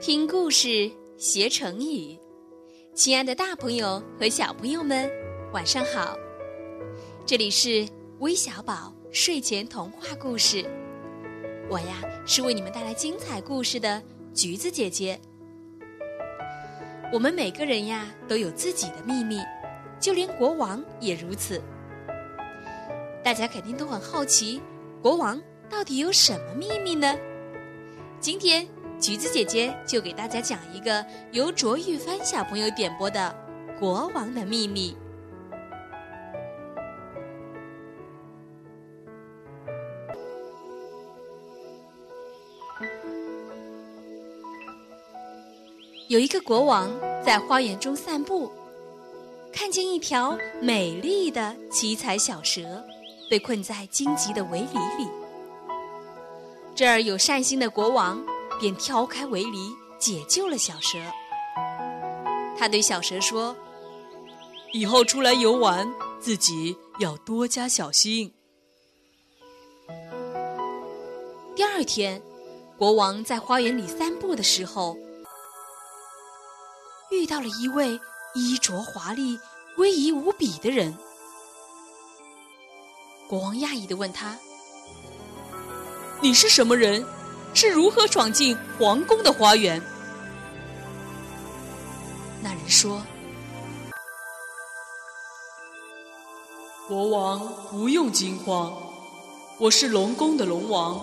听故事学成语，亲爱的大朋友和小朋友们，晚上好！这里是微小宝睡前童话故事，我呀是为你们带来精彩故事的橘子姐姐。我们每个人呀都有自己的秘密，就连国王也如此。大家肯定都很好奇，国王到底有什么秘密呢？今天。橘子姐姐就给大家讲一个由卓玉帆小朋友点播的《国王的秘密》。有一个国王在花园中散步，看见一条美丽的七彩小蛇被困在荆棘的围篱里。这儿有善心的国王。便挑开围篱，解救了小蛇。他对小蛇说：“以后出来游玩，自己要多加小心。”第二天，国王在花园里散步的时候，遇到了一位衣着华丽、威仪无比的人。国王讶异的问他：“你是什么人？”是如何闯进皇宫的花园？那人说：“国王不用惊慌，我是龙宫的龙王，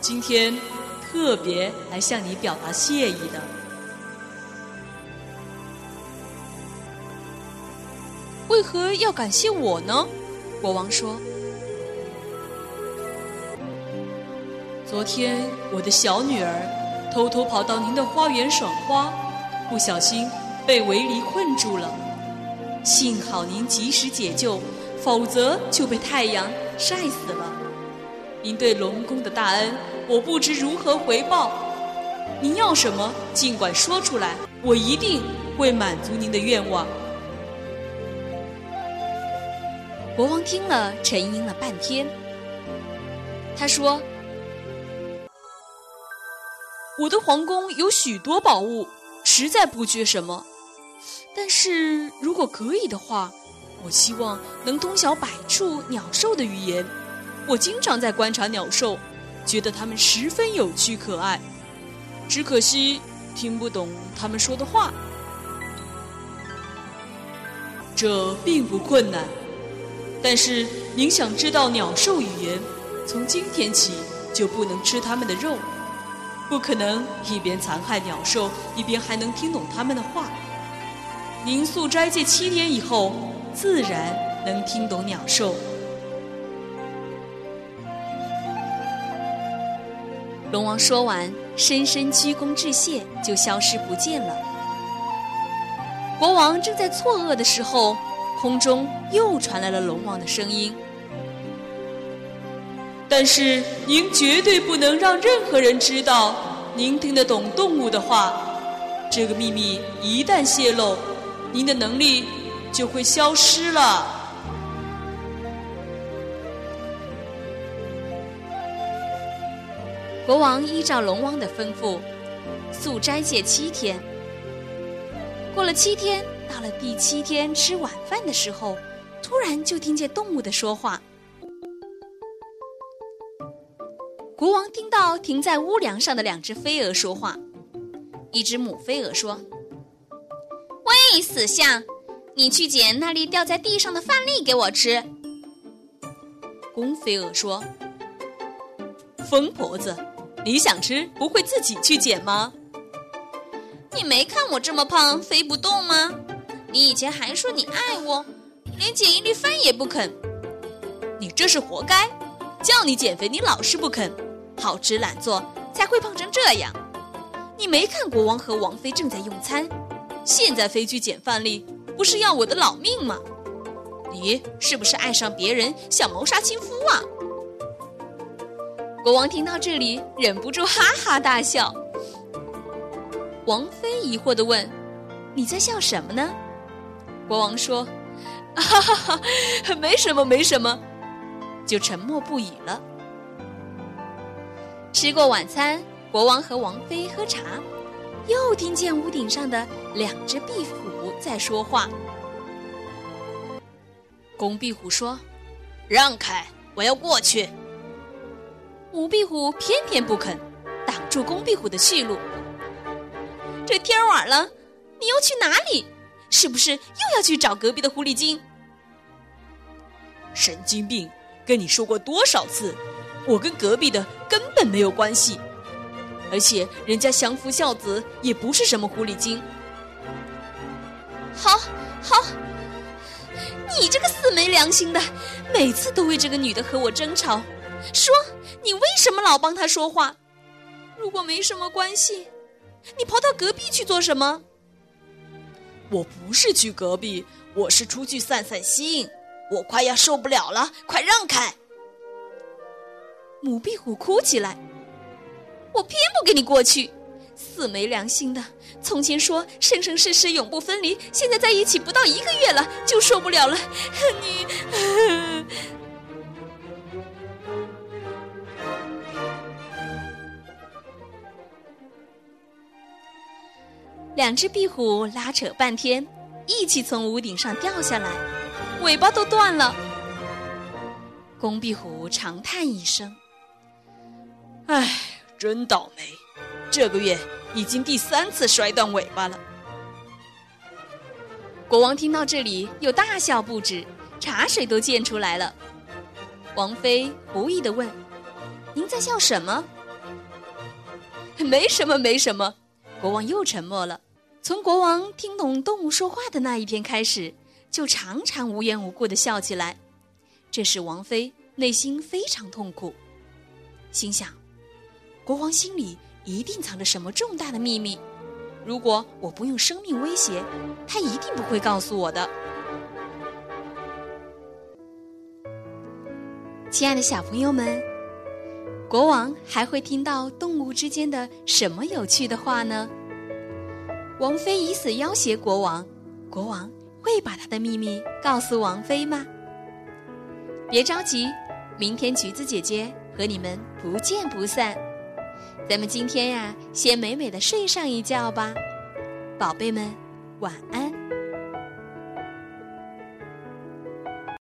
今天特别来向你表达谢意的。为何要感谢我呢？”国王说。昨天，我的小女儿偷偷跑到您的花园赏花，不小心被围篱困住了。幸好您及时解救，否则就被太阳晒死了。您对龙宫的大恩，我不知如何回报。您要什么，尽管说出来，我一定会满足您的愿望。国王听了，沉吟了半天，他说。我的皇宫有许多宝物，实在不缺什么。但是如果可以的话，我希望能通晓百处鸟兽的语言。我经常在观察鸟兽，觉得它们十分有趣可爱。只可惜听不懂他们说的话。这并不困难，但是您想知道鸟兽语言，从今天起就不能吃它们的肉。不可能一边残害鸟兽，一边还能听懂他们的话。您宿斋戒七天以后，自然能听懂鸟兽。龙王说完，深深鞠躬致谢，就消失不见了。国王正在错愕的时候，空中又传来了龙王的声音。但是您绝对不能让任何人知道您听得懂动物的话。这个秘密一旦泄露，您的能力就会消失了。国王依照龙王的吩咐，素斋戒七天。过了七天，到了第七天吃晚饭的时候，突然就听见动物的说话。国王听到停在屋梁上的两只飞蛾说话，一只母飞蛾说：“喂，死相，你去捡那粒掉在地上的饭粒给我吃。”公飞蛾说：“疯婆子，你想吃不会自己去捡吗？你没看我这么胖，飞不动吗？你以前还说你爱我，连捡一粒饭也不肯，你这是活该！叫你减肥，你老是不肯。”好吃懒做才会胖成这样。你没看国王和王妃正在用餐，现在飞去捡饭粒，不是要我的老命吗？你是不是爱上别人，想谋杀亲夫啊？国王听到这里，忍不住哈哈大笑。王妃疑惑地问：“你在笑什么呢？”国王说：“哈哈哈，没什么，没什么。”就沉默不语了。吃过晚餐，国王和王妃喝茶。又听见屋顶上的两只壁虎在说话。公壁虎说：“让开，我要过去。”母壁虎偏偏不肯，挡住公壁虎的去路。这天晚了，你又去哪里？是不是又要去找隔壁的狐狸精？神经病！跟你说过多少次，我跟隔壁的根本没有关系，而且人家相夫孝子，也不是什么狐狸精。好，好，你这个死没良心的，每次都为这个女的和我争吵。说，你为什么老帮她说话？如果没什么关系，你跑到隔壁去做什么？我不是去隔壁，我是出去散散心。我快要受不了了，快让开！母壁虎哭起来，我偏不跟你过去，死没良心的！从前说生生世世永不分离，现在在一起不到一个月了，就受不了了。你，两只壁虎拉扯半天，一起从屋顶上掉下来。尾巴都断了，公壁虎长叹一声：“唉，真倒霉！这个月已经第三次摔断尾巴了。”国王听到这里，又大笑不止，茶水都溅出来了。王妃狐疑的问：“您在笑什么？”“没什么，没什么。”国王又沉默了。从国王听懂动物说话的那一天开始。就常常无缘无故的笑起来，这使王妃内心非常痛苦，心想：国王心里一定藏着什么重大的秘密，如果我不用生命威胁，他一定不会告诉我的。亲爱的小朋友们，国王还会听到动物之间的什么有趣的话呢？王妃以死要挟国王，国王。会把他的秘密告诉王妃吗？别着急，明天橘子姐姐和你们不见不散。咱们今天呀，先美美的睡上一觉吧，宝贝们，晚安。